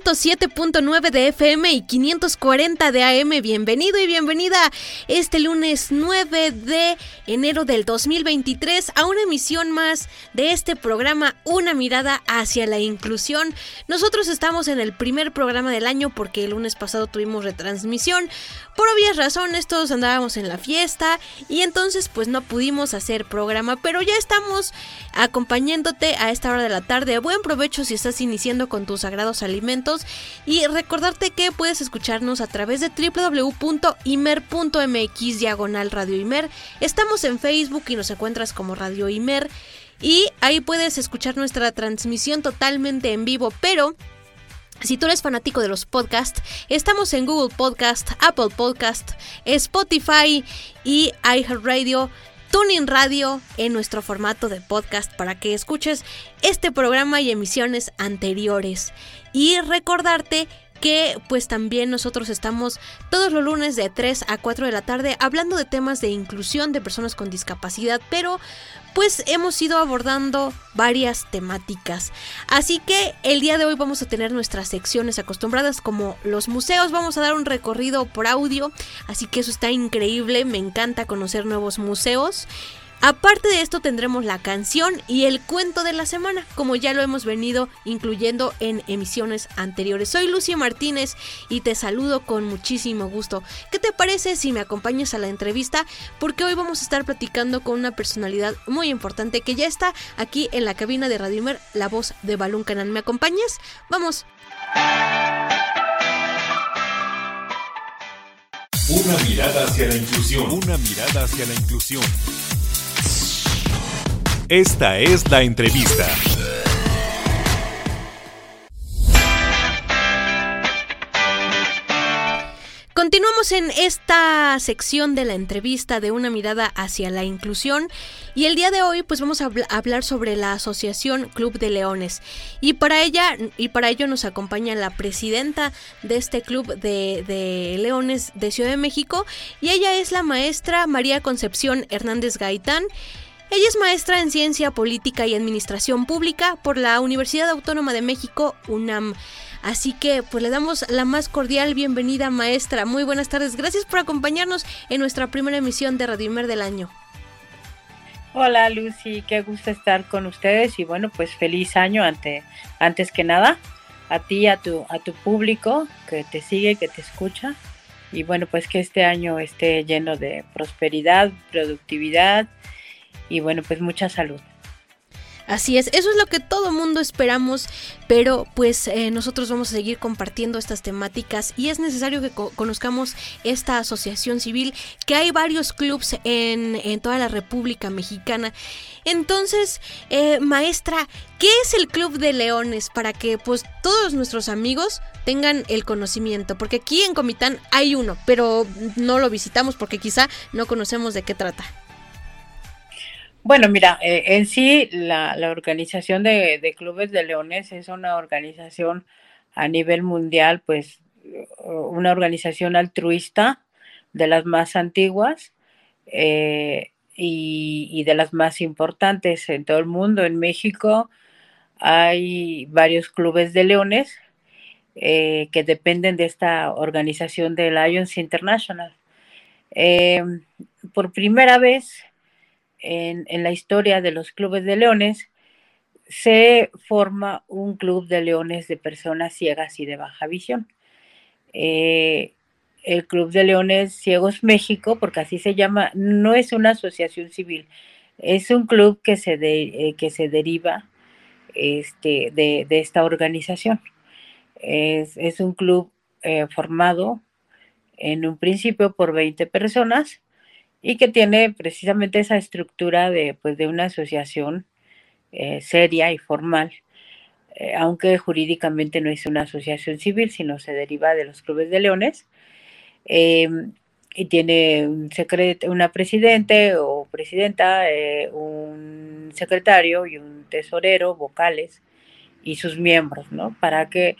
107.9 de FM y 540 de AM. Bienvenido y bienvenida este lunes 9 de enero del 2023 a una emisión más de este programa Una mirada hacia la inclusión. Nosotros estamos en el primer programa del año porque el lunes pasado tuvimos retransmisión. Por obvias razones todos andábamos en la fiesta y entonces pues no pudimos hacer programa, pero ya estamos acompañándote a esta hora de la tarde. Buen provecho si estás iniciando con tus sagrados alimentos y recordarte que puedes escucharnos a través de www.imer.mx diagonal Radio Imer. Estamos en Facebook y nos encuentras como Radio Imer y ahí puedes escuchar nuestra transmisión totalmente en vivo, pero si tú eres fanático de los podcasts, estamos en Google Podcast, Apple Podcast, Spotify y iHeartRadio. Tuning Radio en nuestro formato de podcast para que escuches este programa y emisiones anteriores. Y recordarte que pues también nosotros estamos todos los lunes de 3 a 4 de la tarde hablando de temas de inclusión de personas con discapacidad, pero pues hemos ido abordando varias temáticas. Así que el día de hoy vamos a tener nuestras secciones acostumbradas como los museos, vamos a dar un recorrido por audio, así que eso está increíble, me encanta conocer nuevos museos. Aparte de esto tendremos la canción y el cuento de la semana, como ya lo hemos venido incluyendo en emisiones anteriores. Soy Lucia Martínez y te saludo con muchísimo gusto. ¿Qué te parece si me acompañas a la entrevista? Porque hoy vamos a estar platicando con una personalidad muy importante que ya está aquí en la cabina de Radimer, la voz de Balún Canal. ¿Me acompañas? Vamos. Una mirada hacia la inclusión. Una mirada hacia la inclusión. Esta es la entrevista. Continuamos en esta sección de la entrevista de una mirada hacia la inclusión y el día de hoy pues vamos a habl hablar sobre la asociación Club de Leones y para ella y para ello nos acompaña la presidenta de este club de, de Leones de Ciudad de México y ella es la maestra María Concepción Hernández Gaitán. Ella es maestra en Ciencia Política y Administración Pública por la Universidad Autónoma de México, UNAM. Así que pues le damos la más cordial bienvenida maestra. Muy buenas tardes. Gracias por acompañarnos en nuestra primera emisión de Radio Imer del año. Hola Lucy, qué gusto estar con ustedes y bueno, pues feliz año ante, antes que nada a ti, a tu, a tu público que te sigue, que te escucha y bueno, pues que este año esté lleno de prosperidad, productividad y bueno, pues mucha salud. Así es, eso es lo que todo mundo esperamos, pero pues eh, nosotros vamos a seguir compartiendo estas temáticas y es necesario que co conozcamos esta asociación civil, que hay varios clubs en, en toda la República Mexicana. Entonces, eh, maestra, ¿qué es el Club de Leones? Para que pues todos nuestros amigos tengan el conocimiento, porque aquí en Comitán hay uno, pero no lo visitamos porque quizá no conocemos de qué trata. Bueno, mira, eh, en sí la, la organización de, de, clubes de leones es una organización a nivel mundial, pues una organización altruista de las más antiguas eh, y, y, de las más importantes en todo el mundo. En México hay varios clubes de leones eh, que dependen de esta organización de Lions International. Por primera vez en, la historia de los clubes de leones, se forma un club de leones de personas ciegas y de baja visión. Eh, el Club de Leones Ciegos México, porque así se llama, no es una asociación civil, Es un club que se, de, que se deriva este, de, de esta organización. Es, es un club eh, formado en un principio por 20 personas y que tiene precisamente esa estructura de, pues, de una asociación eh, seria y formal, eh, aunque jurídicamente no es una asociación civil, sino se deriva de los clubes de leones. Em, y tiene un una presidente o presidenta, un secretario y un tesorero, vocales, y sus miembros, ¿no? Para que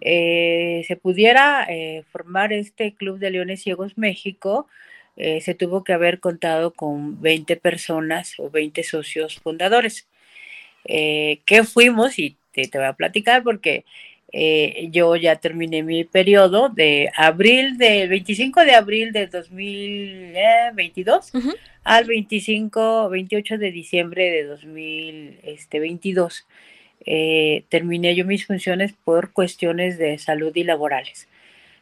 eh, se pudiera eh, formar este Club de Leones Ciegos México, eh, se tuvo que haber contado con 20 personas o 20 socios fundadores. ¿Qué fuimos? Y te, voy a platicar porque yo ya terminé mi periodo de abril, del 25 de abril de 2022 al 25, 28 de diciembre de 2022 eh, terminé yo mis funciones por cuestiones de salud y laborales,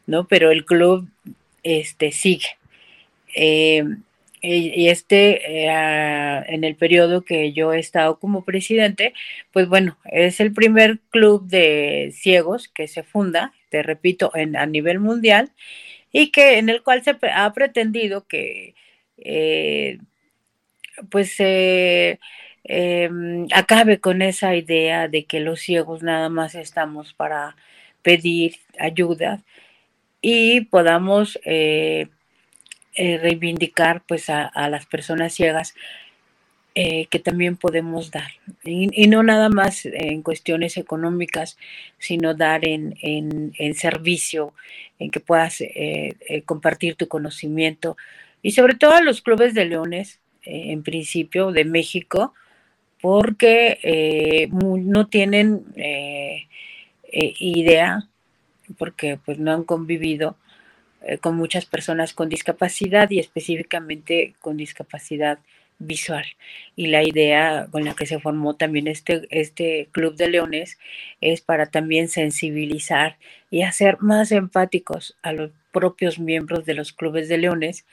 ¿no? Pero el club este, sigue. Eh, y este, eh, en el periodo que yo he estado como presidente, pues bueno, es el primer club de ciegos que se funda, te repito, en, a nivel mundial, y que en el cual se ha pretendido que, pues, Em, acabe con esa idea de que los ciegos nada más estamos para pedir ayuda y podamos eh, eh, reivindicar pues a, las personas ciegas eh, que también podemos dar. Y, no nada más en cuestiones económicas sino dar en, en servicio en que puedas compartir tu conocimiento. Y sobre todo a los clubes de leones en principio de México porque eh, no tienen eh, eh, idea, porque pues no han convivido con muchas personas con discapacidad y específicamente con discapacidad visual. Y la idea con la que se formó también este, este Club de Leones es para también sensibilizar y hacer más empáticos a los propios miembros de los clubes de leones,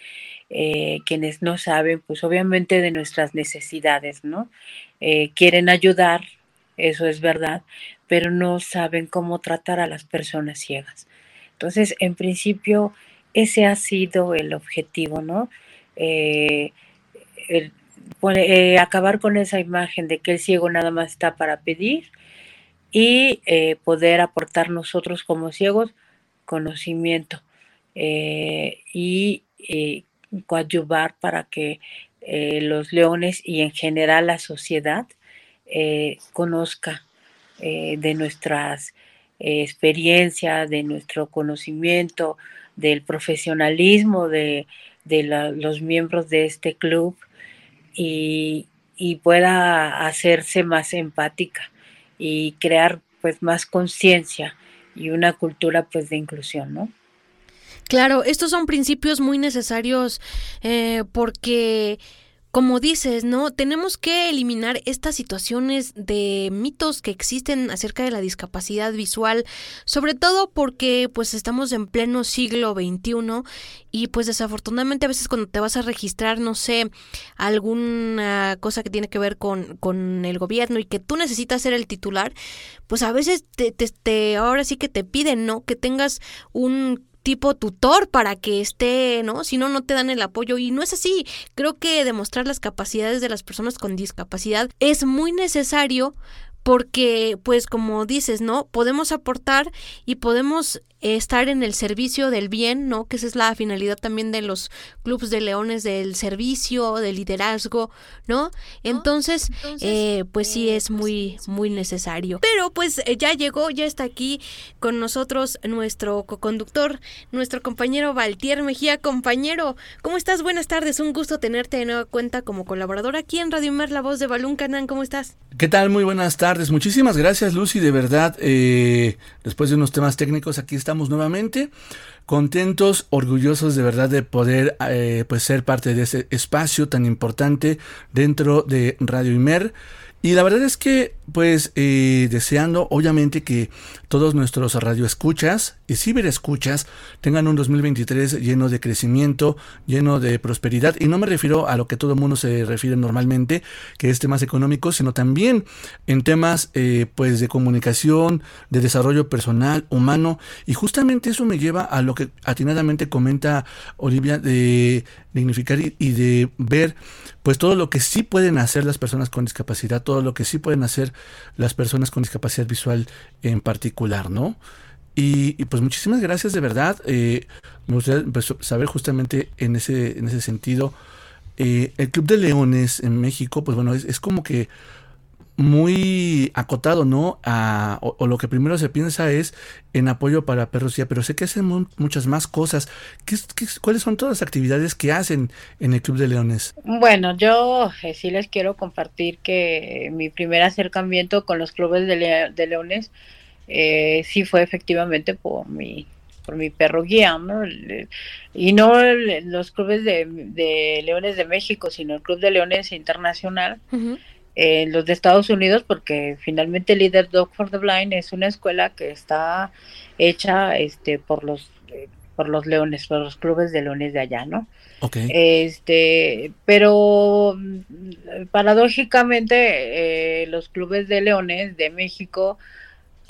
quienes no saben, pues obviamente de nuestras necesidades, ¿no? Eh, quieren ayudar, eso es verdad, pero no saben cómo tratar a las personas ciegas. Entonces, en principio, ese ha sido el objetivo, ¿no? Eh, eh, acabar con esa imagen de que el ciego nada más está para pedir y poder aportar nosotros como ciegos conocimiento y coadyuvar para que eh, los leones y en general la sociedad eh, conozca eh, de nuestras experiencias, de nuestro conocimiento, del profesionalismo de, los miembros de este club y, y, pueda hacerse más empática y crear pues más conciencia y una cultura pues de inclusión, ¿no? Claro, estos son principios muy necesarios eh, porque como dices, ¿no? Tenemos que eliminar estas situaciones de mitos que existen acerca de la discapacidad visual, sobre todo porque pues estamos en pleno siglo XXI y pues desafortunadamente a veces cuando te vas a registrar, no sé, alguna cosa que tiene que ver con, con el gobierno y que tú necesitas ser el titular, pues a veces te, te, te ahora sí que te piden, ¿no? Que tengas un tipo tutor para que esté, ¿no? Si no, no te dan el apoyo y no es así. Creo que demostrar las capacidades de las personas con discapacidad es muy necesario porque pues como dices, ¿no? Podemos aportar y podemos estar en el servicio del bien, ¿no? Que esa es la finalidad también de los clubes de leones del servicio, del liderazgo, ¿no? Entonces, eh, pues sí eh, es pues muy, muy necesario. Pero pues eh, ya llegó, ya está aquí con nosotros nuestro co-conductor, nuestro compañero Valtier Mejía. Compañero, ¿cómo estás? Buenas tardes, un gusto tenerte de nueva cuenta como colaborador aquí en Radio Mer, la voz de Balún Canán. ¿Cómo estás? ¿Qué tal? Muy buenas tardes. Muchísimas gracias, Lucy. De verdad, después de unos temas técnicos, aquí estamos nuevamente contentos, orgullosos de verdad de poder eh, pues ser parte de ese espacio tan importante dentro de Radio Imer Y la verdad es que, pues, eh, deseando, obviamente, que todos nuestros radioescuchas y ciberescuchas tengan un 2023 lleno de crecimiento, lleno de prosperidad. Y no me refiero a lo que todo el mundo se refiere normalmente, que es temas económicos, sino también en temas, eh, pues, de comunicación, de desarrollo personal, humano. Y justamente eso me lleva a lo que atinadamente comenta Olivia de dignificar y de ver, pues, todo lo que sí pueden hacer las personas con discapacidad todo lo que sí pueden hacer las personas con discapacidad visual en particular, ¿no? Y, pues muchísimas gracias de verdad. Eh, me gustaría pues, saber justamente en ese, en ese sentido. Eh, el Club de Leones en México, pues bueno, es como que muy acotado, ¿no? O, lo que primero se piensa es en apoyo para perros ya, pero sé que hacen muchas más cosas. ¿Qué, cuáles son todas las actividades que hacen en el Club de Leones? Bueno, yo eh, sí les quiero compartir que mi primer acercamiento con los clubes de, leones eh, sí fue efectivamente por mi por mi perro guía, ¿no? Y no los clubes de, Leones de México, sino el Club de Leones Internacional en los de Estados Unidos, porque finalmente Leader Dog for the Blind es una escuela que está hecha este por los eh, por los leones, por los clubes de leones de allá, ¿no? Okay. Este, pero mm, paradójicamente eh, los clubes de leones de México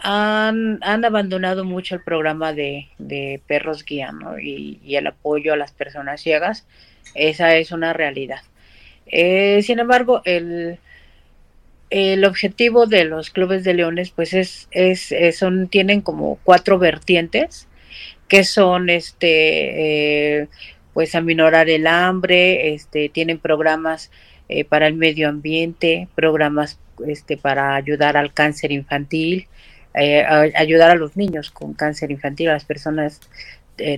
han, abandonado mucho el programa de, perros guía. Y, el apoyo a las personas ciegas, esa es una realidad. Eh, sin embargo, el, objetivo de los clubes de leones pues es, es, son tienen como cuatro vertientes que son este eh, pues aminorar el hambre este tienen programas eh, para el medio ambiente programas este para ayudar al cáncer infantil eh, ayudar a los niños con cáncer infantil a las personas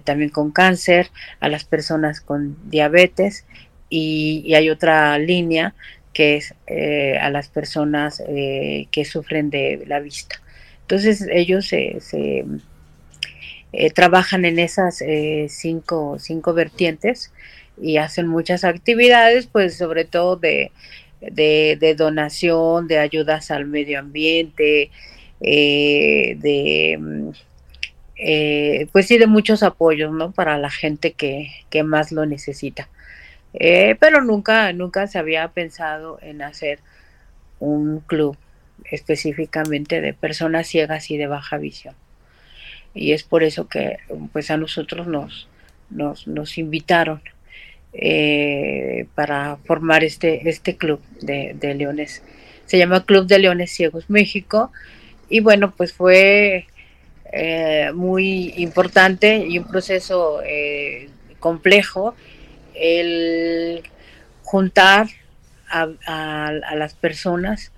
también con cáncer a las personas con diabetes y, hay otra línea que es eh, a las personas eh, que sufren de la vista. Entonces ellos se, eh, trabajan en esas cinco, cinco vertientes y hacen muchas actividades, pues sobre todo de, de, donación, de ayudas al medio ambiente, de pues sí de muchos apoyos, ¿no? Para la gente que, que más lo necesita. Eh, pero nunca, nunca se había pensado en hacer un club específicamente de personas ciegas y de baja visión. Y es por eso que pues a nosotros nos, nos, invitaron eh, para formar este, este club de, leones. Se llama Club de Leones Ciegos México. Y bueno, pues fue eh, muy importante y un proceso complejo el juntar a, las personas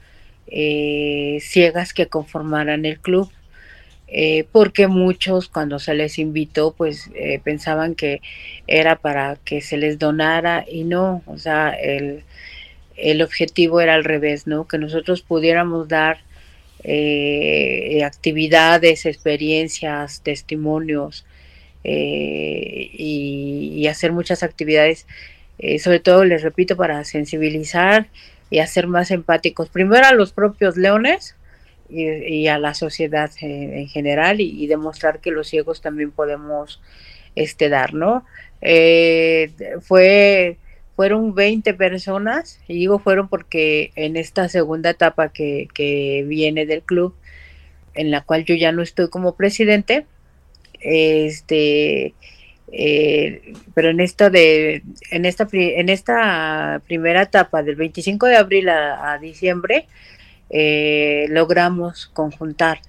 eh, ciegas que conformaran el club. Eh, porque muchos cuando se les invitó pues eh, pensaban que era para que se les donara y no, o sea, el, el objetivo era al revés, ¿no? Que nosotros pudiéramos dar actividades, experiencias, testimonios, eh, y, hacer muchas actividades, eh, sobre todo, les repito, para sensibilizar y hacer más empáticos, primero a los propios leones y, a la sociedad en, general y, demostrar que los ciegos también podemos este, dar, ¿no? Eh, fue fueron 20 personas, y digo fueron porque en esta segunda etapa que, que, viene del club, en la cual yo ya no estoy como presidente, este, eh, pero en esto de, en esta, en esta primera etapa del 25 de abril a, diciembre, eh, logramos conjuntar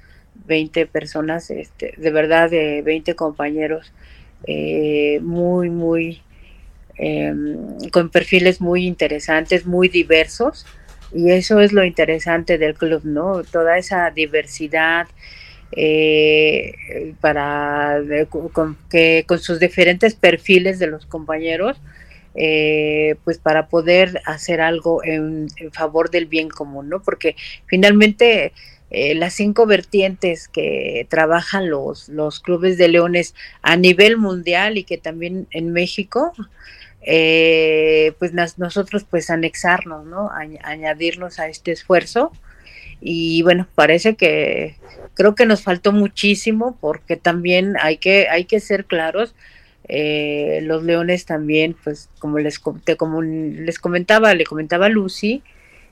20 personas, este, de verdad, de 20 compañeros, eh, muy, muy, em, con perfiles muy interesantes, muy diversos, y eso es lo interesante del club, ¿no? Toda esa diversidad, eh, para con, que con sus diferentes perfiles de los compañeros, eh, pues para poder hacer algo en, favor del bien común, ¿no? Porque finalmente eh, las cinco vertientes que trabajan los, los clubes de leones a nivel mundial y que también en México, eh, pues nosotros pues anexarnos, ¿no? añadirnos a este esfuerzo. Y bueno, parece que creo que nos faltó muchísimo porque también hay que, hay que ser claros. Eh, los leones también, pues como les, como les comentaba, le comentaba Lucy,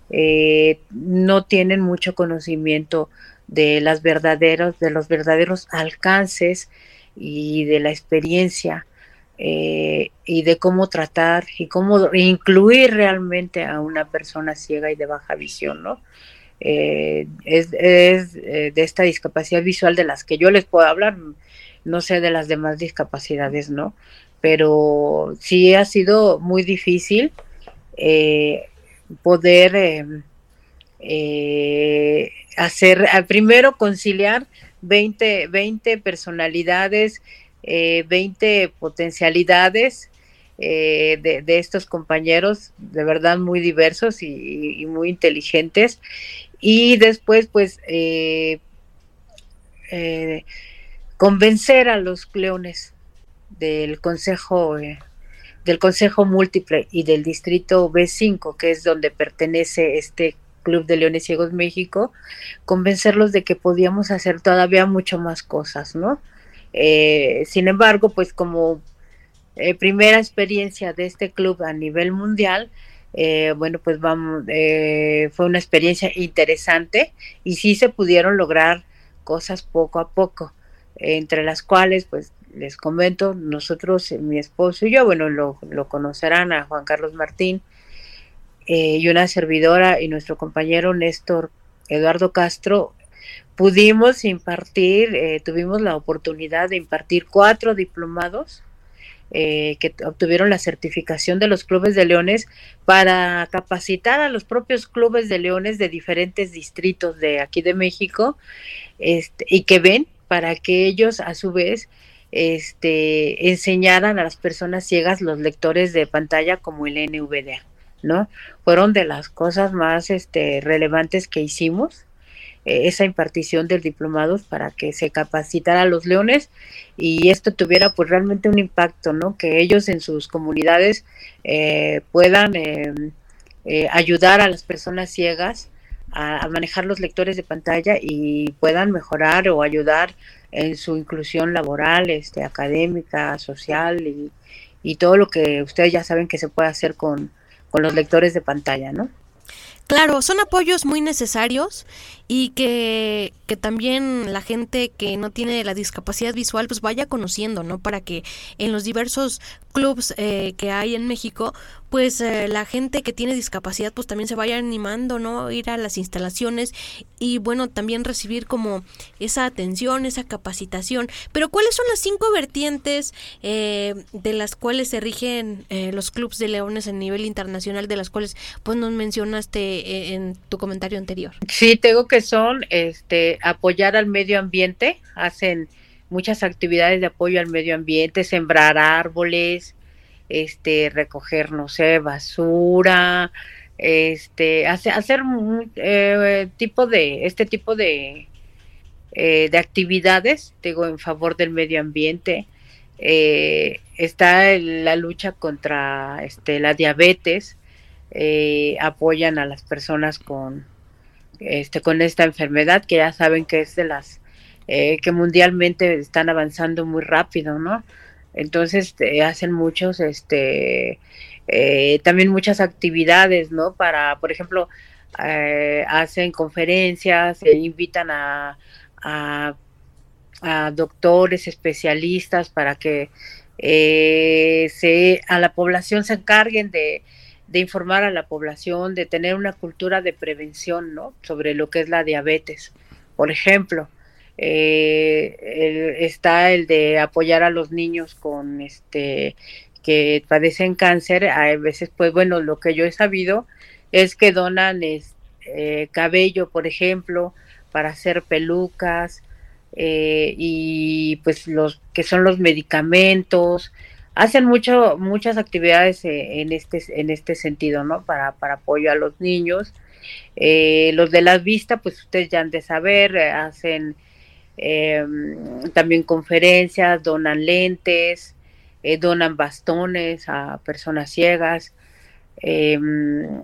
eh, no tienen mucho conocimiento de las verdaderos, de los verdaderos alcances y de la experiencia eh, y de cómo tratar y cómo incluir realmente a una persona ciega y de baja visión, ¿no? Eh, es, eh, de esta discapacidad visual de las que yo les puedo hablar, no sé de las demás discapacidades, ¿no? Pero sí ha sido muy difícil poder hacer, primero conciliar 20, 20 personalidades, eh, 20 potencialidades eh, de, estos compañeros, de verdad muy diversos y, muy inteligentes. Y después, pues, eh, eh, convencer a los cleones del Consejo del Consejo Múltiple y del Distrito B5, que es donde pertenece este Club de Leones Ciegos México, convencerlos de que podíamos hacer todavía mucho más cosas, ¿no? Eh, sin embargo, pues como eh, primera experiencia de este club a nivel mundial, eh, bueno, pues vamos, fue una experiencia interesante y sí se pudieron lograr cosas poco a poco, entre las cuales, pues les comento, nosotros, mi esposo y yo, bueno, lo, lo conocerán a Juan Carlos Martín, y una servidora y nuestro compañero Néstor Eduardo Castro pudimos impartir, eh, tuvimos la oportunidad de impartir cuatro diplomados eh, que obtuvieron la certificación de los clubes de leones para capacitar a los propios clubes de leones de diferentes distritos de aquí de México este, y que ven para que ellos a su vez este, enseñaran a las personas ciegas los lectores de pantalla como el NVDA. ¿no? Fueron de las cosas más este, relevantes que hicimos, esa impartición del diplomado para que se capacitara a los leones y esto tuviera pues realmente un impacto, ¿no? Que ellos en sus comunidades eh, puedan em, eh, ayudar a las personas ciegas a, manejar los lectores de pantalla y puedan mejorar o ayudar en su inclusión laboral, este, académica, social y, y todo lo que ustedes ya saben que se puede hacer con, con los lectores de pantalla, ¿no? Claro, son apoyos muy necesarios y que, que, también la gente que no tiene la discapacidad visual pues vaya conociendo, ¿no? Para que en los diversos clubs eh, que hay en México pues eh, la gente que tiene discapacidad pues también se vaya animando, ¿no? Ir a las instalaciones y bueno, también recibir como esa atención, esa capacitación. Pero ¿cuáles son las cinco vertientes eh, de las cuales se rigen los clubs de leones a nivel internacional, de las cuales pues nos mencionaste en tu comentario anterior? Sí, tengo que son este, apoyar al medio ambiente, hacen muchas actividades de apoyo al medio ambiente, sembrar árboles, este, recoger, no sé, basura, este, hacer, hacer eh, tipo de, este tipo de, eh, de actividades, digo, en favor del medio ambiente. Eh, está la lucha contra este, la diabetes, apoyan a las personas con, este, con esta enfermedad, que ya saben que es de las eh, que mundialmente están avanzando muy rápido, ¿no? Entonces eh, hacen muchos, este, eh, también muchas actividades, ¿no? Para, por ejemplo, hacen conferencias, invitan a, a, doctores, especialistas para que se, a la población se encarguen de, de informar a la población, de tener una cultura de prevención, ¿no? Sobre lo que es la diabetes. Por ejemplo, eh, está el de apoyar a los niños con este que padecen cáncer. A veces, pues bueno, lo que yo he sabido es que donan eh, cabello, por ejemplo, para hacer pelucas eh, y pues los que son los medicamentos hacen mucho, muchas actividades eh, en este, en este sentido, ¿no? Para, para apoyo a los niños. Eh, los de la vista, pues ustedes ya han de saber, eh, hacen también conferencias, donan lentes, eh, donan bastones a personas ciegas. Em,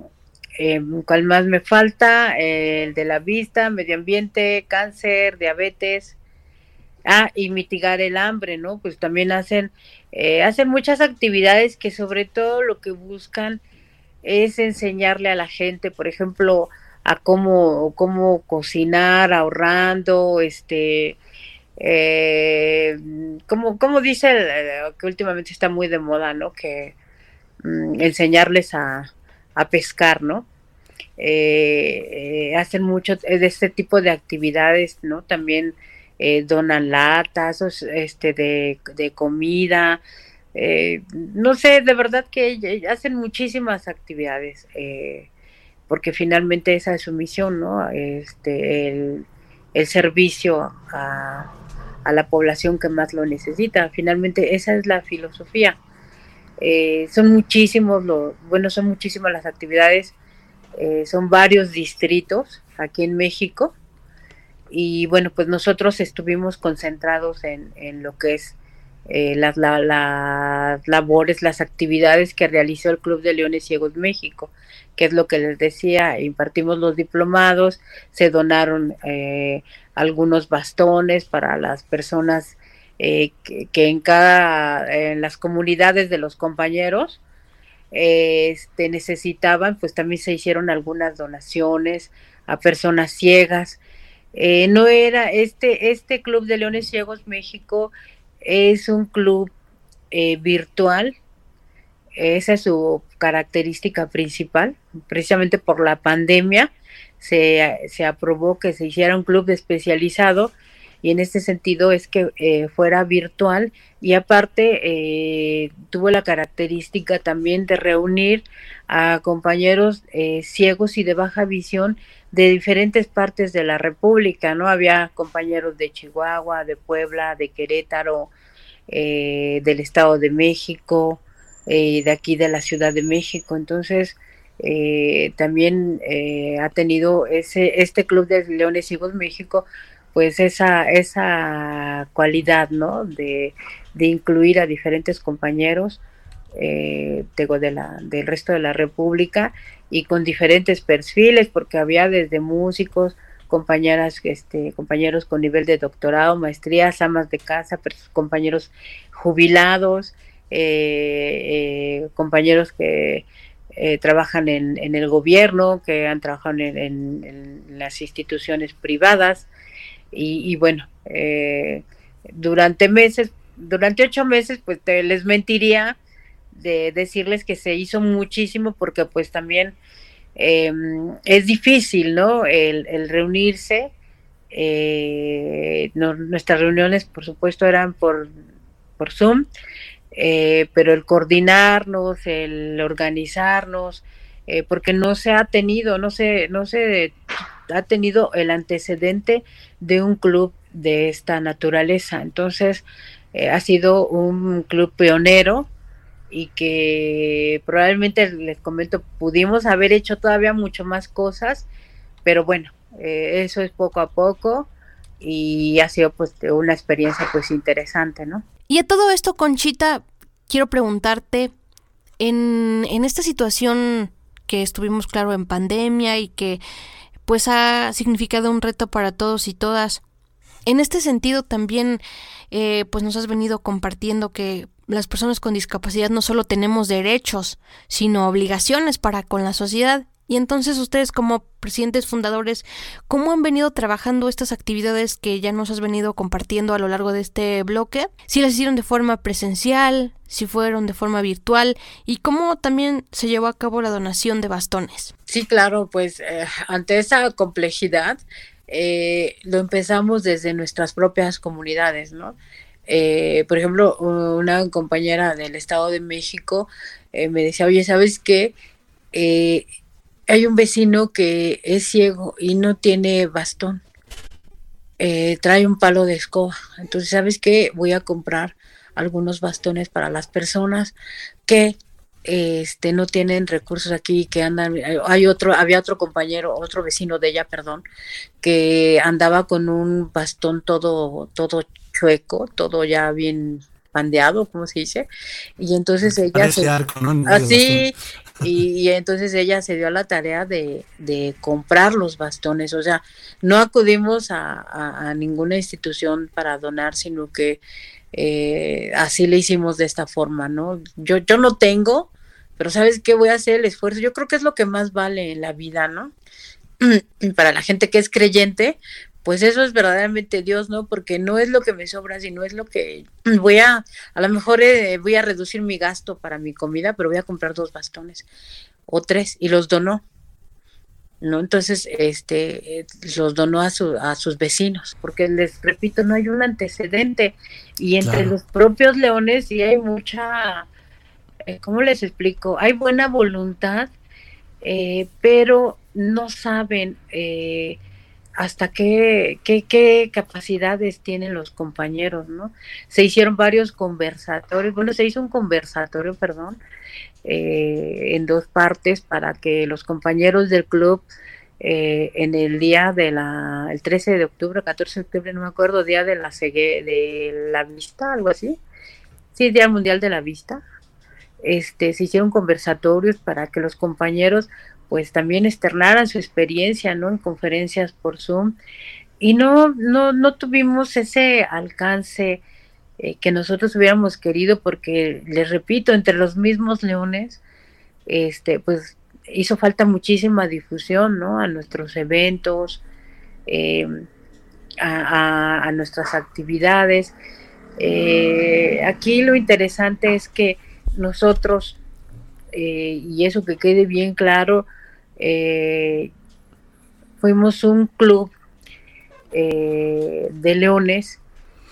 em, ¿Cuál más me falta? el de la vista, medio ambiente, cáncer, diabetes. Ah, y mitigar el hambre, ¿no? Pues también hacen, eh, hacen muchas actividades que sobre todo lo que buscan es enseñarle a la gente, por ejemplo, a cómo, cómo cocinar ahorrando, este, eh, como, como dice que últimamente está muy de moda, ¿no? Que mm, enseñarles a, a, pescar, ¿no? Eh, eh, hacen mucho de este tipo de actividades, ¿no? También eh, donan latas, este, de, de comida, no sé, de verdad que hacen muchísimas actividades, porque finalmente esa es su misión, ¿no? Este, el, el servicio a, a la población que más lo necesita. Finalmente, esa es la filosofía. Eh, son muchísimos, lo, bueno, son muchísimas las actividades, eh, son varios distritos aquí en México y bueno, pues nosotros estuvimos concentrados en, en lo que es eh, las, las labores, las actividades que realizó el Club de Leones Ciegos México, que es lo que les decía, impartimos los diplomados, se donaron eh, algunos bastones para las personas eh, que, en cada, en las comunidades de los compañeros, este, necesitaban, pues también se hicieron algunas donaciones a personas ciegas. No era este, este Club de Leones Ciegos México es un club eh, virtual, esa es su característica principal, precisamente por la pandemia se, se aprobó que se hiciera un club especializado y en este sentido es que eh, fuera virtual y aparte eh, tuvo la característica también de reunir a compañeros ciegos y de baja visión de diferentes partes de la República, ¿no? Había compañeros de Chihuahua, de Puebla, de Querétaro, eh, del Estado de México, eh, de aquí de la Ciudad de México. Entonces, eh, también ha tenido ese, este Club de Leones Ciegos México, pues esa, esa cualidad, ¿no? De, de incluir a diferentes compañeros digo, de la, del resto de la República y con diferentes perfiles, porque había desde músicos, compañeras, este, compañeros con nivel de doctorado, maestrías, amas de casa, compañeros jubilados, eh, eh, compañeros que eh, trabajan en, en, el gobierno, que han trabajado en, en, las instituciones privadas y, y bueno, durante meses, durante ocho meses, pues te, les mentiría de decirles que se hizo muchísimo porque pues también eh, es difícil, ¿no? El, reunirse. Eh, nuestras reuniones, por supuesto, eran por, por Zoom, eh, pero el coordinarnos, el organizarnos, eh, porque no se ha tenido, no se, no se ha tenido el antecedente de un club de esta naturaleza. Entonces, ha sido un club pionero y que probablemente les comento pudimos haber hecho todavía mucho más cosas pero bueno eh, eso es poco a poco y ha sido pues una experiencia pues interesante no y a todo esto Conchita quiero preguntarte en, en esta situación que estuvimos claro en pandemia y que pues ha significado un reto para todos y todas en este sentido también eh, pues nos has venido compartiendo que las personas con discapacidad no solo tenemos derechos, sino obligaciones para con la sociedad. Y entonces ustedes como presidentes fundadores, ¿cómo han venido trabajando estas actividades que ya nos has venido compartiendo a lo largo de este bloque? Si las hicieron de forma presencial, si fueron de forma virtual y cómo también se llevó a cabo la donación de bastones. Sí, claro, pues eh, ante esa complejidad eh, lo empezamos desde nuestras propias comunidades, ¿no? Eh, por ejemplo, una compañera del Estado de México me decía, oye, ¿sabes qué? Eh, hay un vecino que es ciego y no tiene bastón. trae un palo de escoba. Entonces, ¿sabes qué? Voy a comprar algunos bastones para las personas que este no tienen recursos aquí que andan hay otro había otro compañero otro vecino de ella perdón que andaba con un bastón todo todo chueco, todo ya bien pandeado, como se dice, y entonces ella se, así, y, entonces ella se dio a la tarea de, de comprar los bastones, o sea, no acudimos a, ninguna institución para donar, sino que eh, así le hicimos de esta forma, ¿no? Yo, yo no tengo, pero ¿sabes qué? Voy a hacer el esfuerzo, yo creo que es lo que más vale en la vida, ¿no? Para la gente que es creyente, pues eso es verdaderamente Dios, ¿no? Porque no es lo que me sobra, sino es lo que voy a, a lo mejor eh, voy a reducir mi gasto para mi comida, pero voy a comprar dos bastones o tres y los donó, ¿no? Entonces, este, los donó a, su, a sus vecinos, porque les repito, no hay un antecedente y entre los propios leones sí hay mucha, eh, ¿cómo les explico? Hay buena voluntad, eh, pero no saben eh, hasta qué, qué, capacidades tienen los compañeros, ¿no? Se hicieron varios conversatorios, bueno, se hizo un conversatorio, perdón, eh, en dos partes para que los compañeros del club eh, en el día de la, el 13 de octubre, 14 de octubre, no me acuerdo, día de la de la vista, algo así, sí, Día Mundial de la Vista, este, se hicieron conversatorios para que los compañeros pues también externaran su experiencia, ¿no? En conferencias por Zoom. Y no, no, no tuvimos ese alcance eh, que nosotros hubiéramos querido, porque les repito, entre los mismos leones, este, pues hizo falta muchísima difusión, ¿no? A nuestros eventos, em, a, nuestras actividades. Eh, aquí lo interesante es que nosotros, eh, y eso que quede bien claro, eh, fuimos un club eh, de leones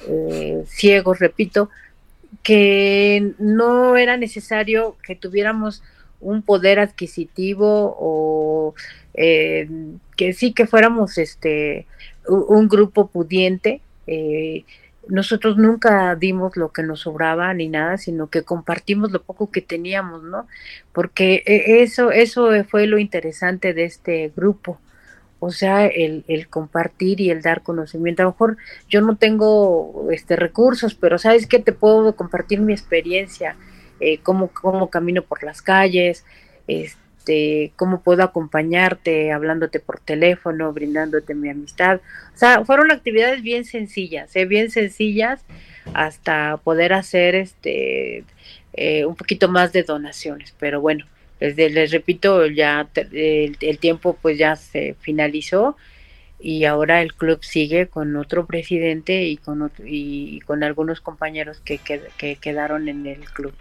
eh, ciegos, repito, que no era necesario que tuviéramos un poder adquisitivo o que sí que fuéramos este un grupo pudiente nosotros nunca dimos lo que nos sobraba ni nada, sino que compartimos lo poco que teníamos, ¿no? Porque e, eso, eso fue lo interesante de este grupo. O sea, el, el compartir y el dar conocimiento. A lo mejor yo no tengo este recursos, pero sabes que te puedo compartir mi experiencia, eh, cómo, cómo camino por las calles, este este, cómo puedo acompañarte, hablándote por teléfono, brindándote mi amistad. O sea, fueron actividades bien sencillas, ¿eh? bien sencillas, hasta poder hacer este eh, un poquito más de donaciones. Pero bueno, les, les repito, ya el, tiempo pues ya se finalizó y ahora el club sigue con otro presidente y con, y, con algunos compañeros que, que quedaron en el club.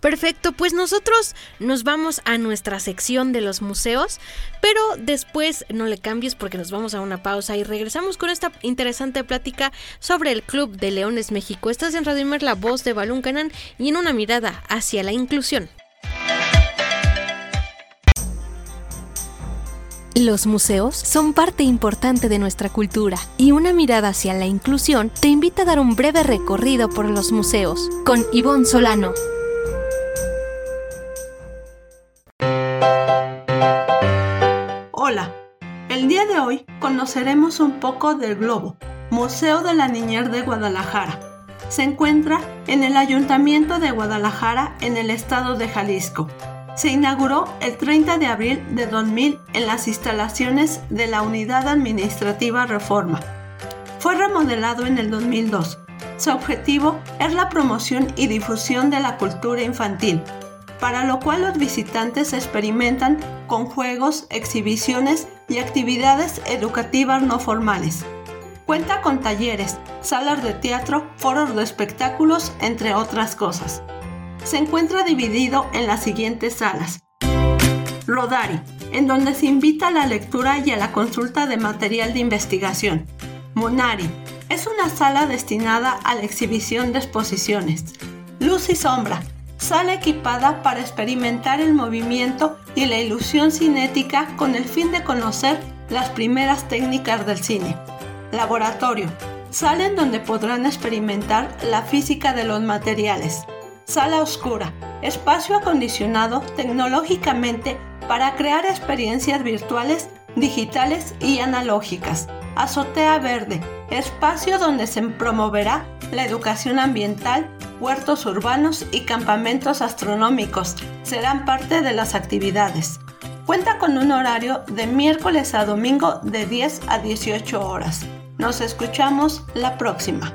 Perfecto, pues nosotros nos vamos a nuestra sección de los museos, pero después no le cambies porque nos vamos a una pausa y regresamos con esta interesante plática sobre el Club de Leones México. Estás en Radio la voz de Balún Canán y en una mirada hacia la inclusión. Los museos son parte importante de nuestra cultura y una mirada hacia la inclusión te invita a dar un breve recorrido por los museos con Ivonne Solano. El día de hoy conoceremos un poco del Globo, Museo de la Niñez de Guadalajara. Se encuentra en el Ayuntamiento de Guadalajara en el estado de Jalisco. Se inauguró el 30 de abril de 2000 en las instalaciones de la Unidad Administrativa Reforma. Fue remodelado en el 2002. Su objetivo es la promoción y difusión de la cultura infantil, para lo cual los visitantes experimentan con juegos, exhibiciones y actividades educativas no formales. Cuenta con talleres, salas de teatro, foros de espectáculos, entre otras cosas. Se encuentra dividido en las siguientes salas. Rodari, en donde se invita a la lectura y a la consulta de material de investigación. Monari, es una sala destinada a la exhibición de exposiciones. Luz y sombra, sale equipada para experimentar el movimiento y la ilusión cinética con el fin de conocer las primeras técnicas del cine. Laboratorio. Sala en donde podrán experimentar la física de los materiales. Sala oscura. Espacio acondicionado tecnológicamente para crear experiencias virtuales, digitales y analógicas. Azotea Verde, espacio donde se promoverá la educación ambiental, huertos urbanos y campamentos astronómicos. Serán parte de las actividades. Cuenta con un horario de miércoles a domingo de 10 a 18 horas. Nos escuchamos la próxima.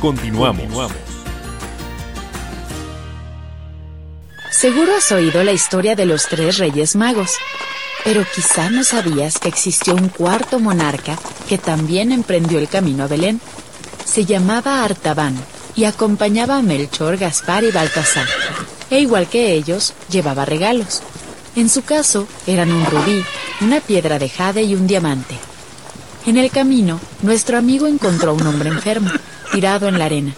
Continuamos. Seguro has oído la historia de los tres reyes magos, pero quizá no sabías que existió un cuarto monarca que también emprendió el camino a Belén. Se llamaba Artaban y acompañaba a Melchor, Gaspar y Baltasar. E igual que ellos, llevaba regalos. En su caso, eran un rubí, una piedra de jade y un diamante. En el camino, nuestro amigo encontró a un hombre enfermo tirado en la arena.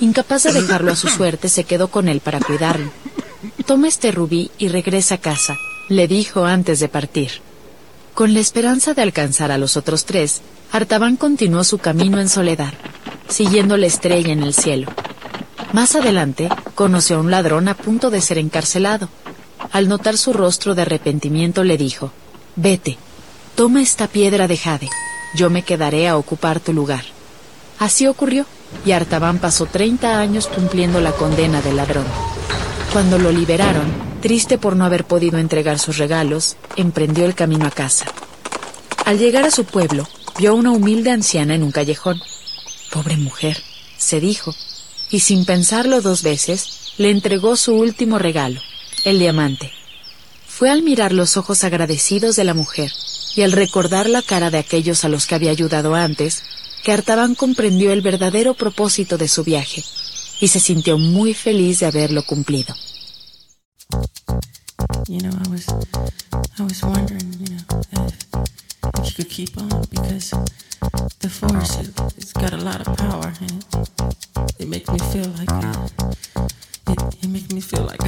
Incapaz de dejarlo a su suerte, se quedó con él para cuidarlo. Toma este rubí y regresa a casa, le dijo antes de partir. Con la esperanza de alcanzar a los otros tres, Artaban continuó su camino en soledad, siguiendo la estrella en el cielo. Más adelante, conoció a un ladrón a punto de ser encarcelado. Al notar su rostro de arrepentimiento, le dijo, Vete, toma esta piedra de jade, yo me quedaré a ocupar tu lugar. Así ocurrió, y Artaban pasó 30 años cumpliendo la condena del ladrón. Cuando lo liberaron, triste por no haber podido entregar sus regalos, emprendió el camino a casa. Al llegar a su pueblo, vio a una humilde anciana en un callejón. Pobre mujer, se dijo, y sin pensarlo dos veces, le entregó su último regalo, el diamante. Fue al mirar los ojos agradecidos de la mujer y al recordar la cara de aquellos a los que había ayudado antes, que Artaban comprendió el verdadero propósito de su viaje y se sintió muy feliz de haberlo cumplido. You know, I was, I was wondering, you know, if, if you could keep on because the force, it, it's got a lot of power and it, it makes me feel like, it, it makes me feel like.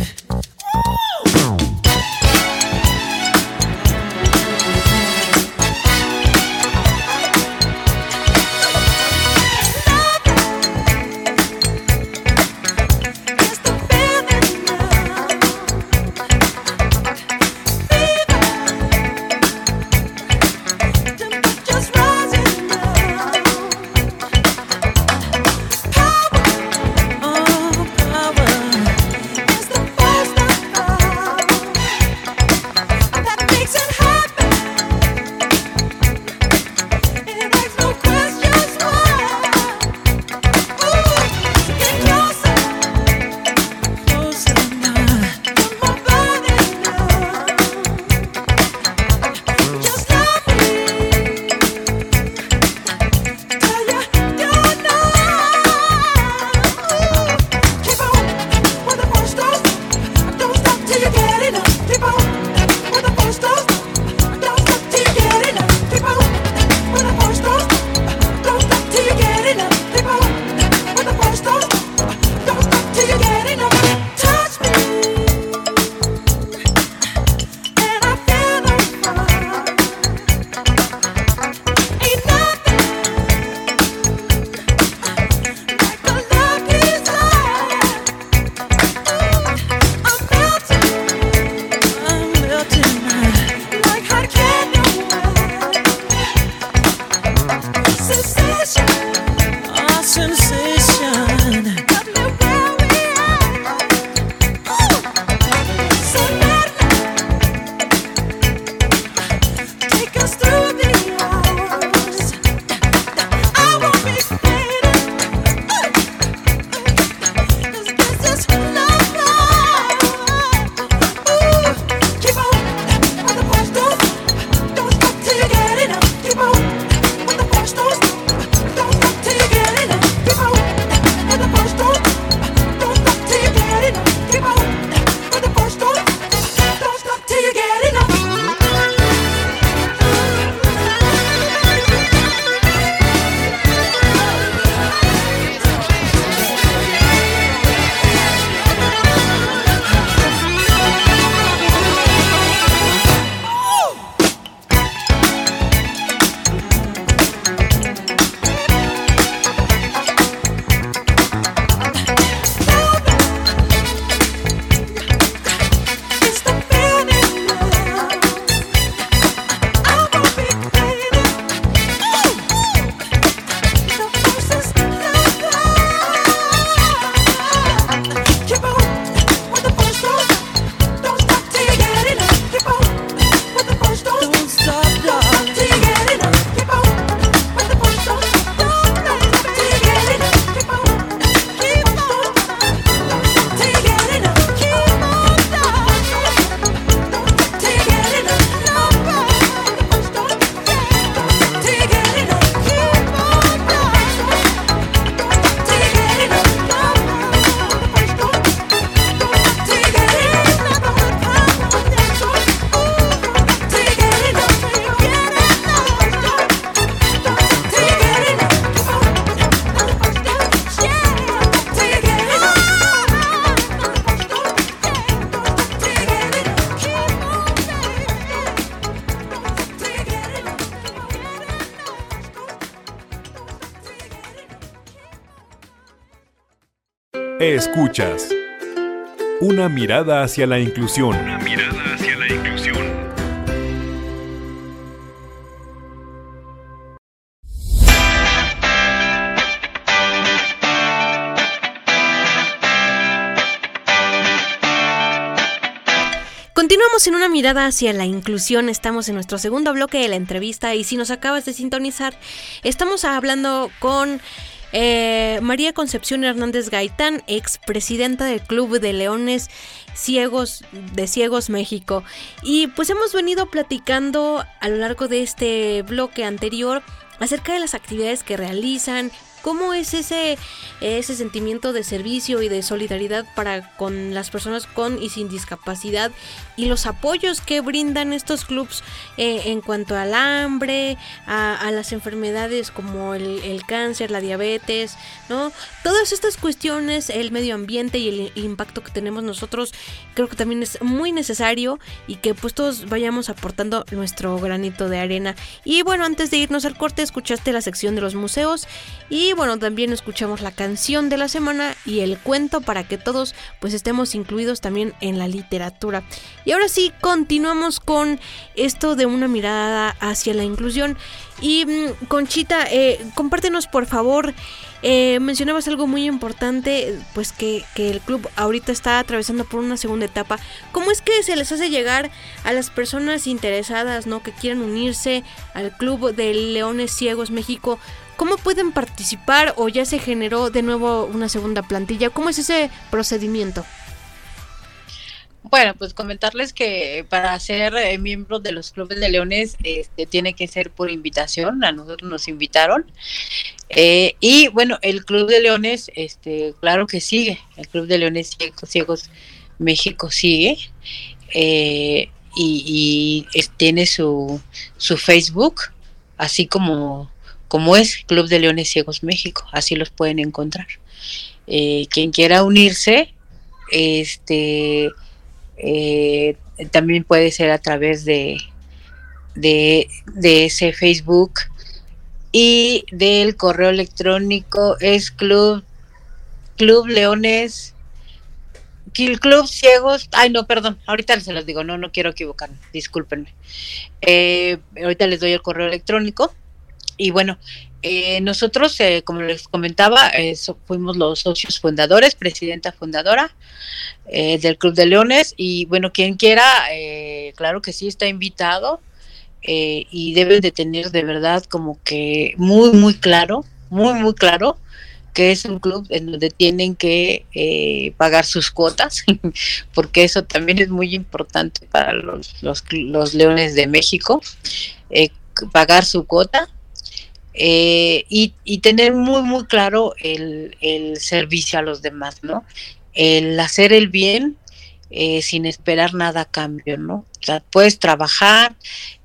Escuchas. Una mirada hacia la inclusión. Una mirada hacia la inclusión. Continuamos en una mirada hacia la inclusión. Estamos en nuestro segundo bloque de la entrevista y si nos acabas de sintonizar, estamos hablando con eh, María Concepción Hernández Gaitán, expresidenta del Club de Leones Ciegos de Ciegos México. Y pues hemos venido platicando a lo largo de este bloque anterior acerca de las actividades que realizan, ¿Cómo es ese, ese sentimiento de servicio y de solidaridad para con las personas con y sin discapacidad y los apoyos que brindan estos clubs eh, en cuanto al hambre, a, las enfermedades como el, cáncer, la diabetes, ¿no? Todas estas cuestiones, el medio ambiente y el, impacto que tenemos nosotros, creo que también es muy necesario y que pues todos vayamos aportando nuestro granito de arena. Y bueno, antes de irnos al corte, escuchaste la sección de los museos y bueno, también escuchamos la canción de la semana y el cuento para que todos pues estemos incluidos también en la literatura. Y ahora sí, continuamos con esto de una mirada hacia la inclusión. Y mm, Conchita, eh, compártenos por favor, eh, mencionabas algo muy importante, pues que, que, el club ahorita está atravesando por una segunda etapa. ¿Cómo es que se les hace llegar a las personas interesadas, ¿no? Que quieran unirse al club de Leones Ciegos México? ¿Cómo pueden participar o ya se generó de nuevo una segunda plantilla? ¿Cómo es ese procedimiento? Bueno, pues comentarles que para ser eh, miembro de los clubes de leones este, tiene que ser por invitación, a nosotros nos invitaron. Eh, y bueno, el Club de Leones, este, claro que sigue, el Club de Leones Ciegos, Ciegos México sigue. Eh, y, y tiene su, su Facebook, así como como es Club de Leones Ciegos México, así los pueden encontrar. Eh, quien quiera unirse, este eh, también puede ser a través de, de, ese Facebook. Y del correo electrónico es club club leones club ciegos. Ay no perdón ahorita se los digo no no quiero equivocarme discúlpenme. Eh, ahorita les doy el correo electrónico. Y bueno, eh, nosotros, eh, como les comentaba, eh, fuimos los socios fundadores, presidenta fundadora del Club de Leones. Y bueno, quien quiera, claro que sí, está invitado y deben de tener de verdad como que muy, muy claro, muy, muy claro que es un club en donde tienen que pagar sus cuotas, porque eso también es muy importante para los, los leones de México, pagar su cuota eh, y, tener muy, muy claro el, servicio a los demás, ¿no? El hacer el bien eh, sin esperar nada a cambio, ¿no? O sea, puedes trabajar,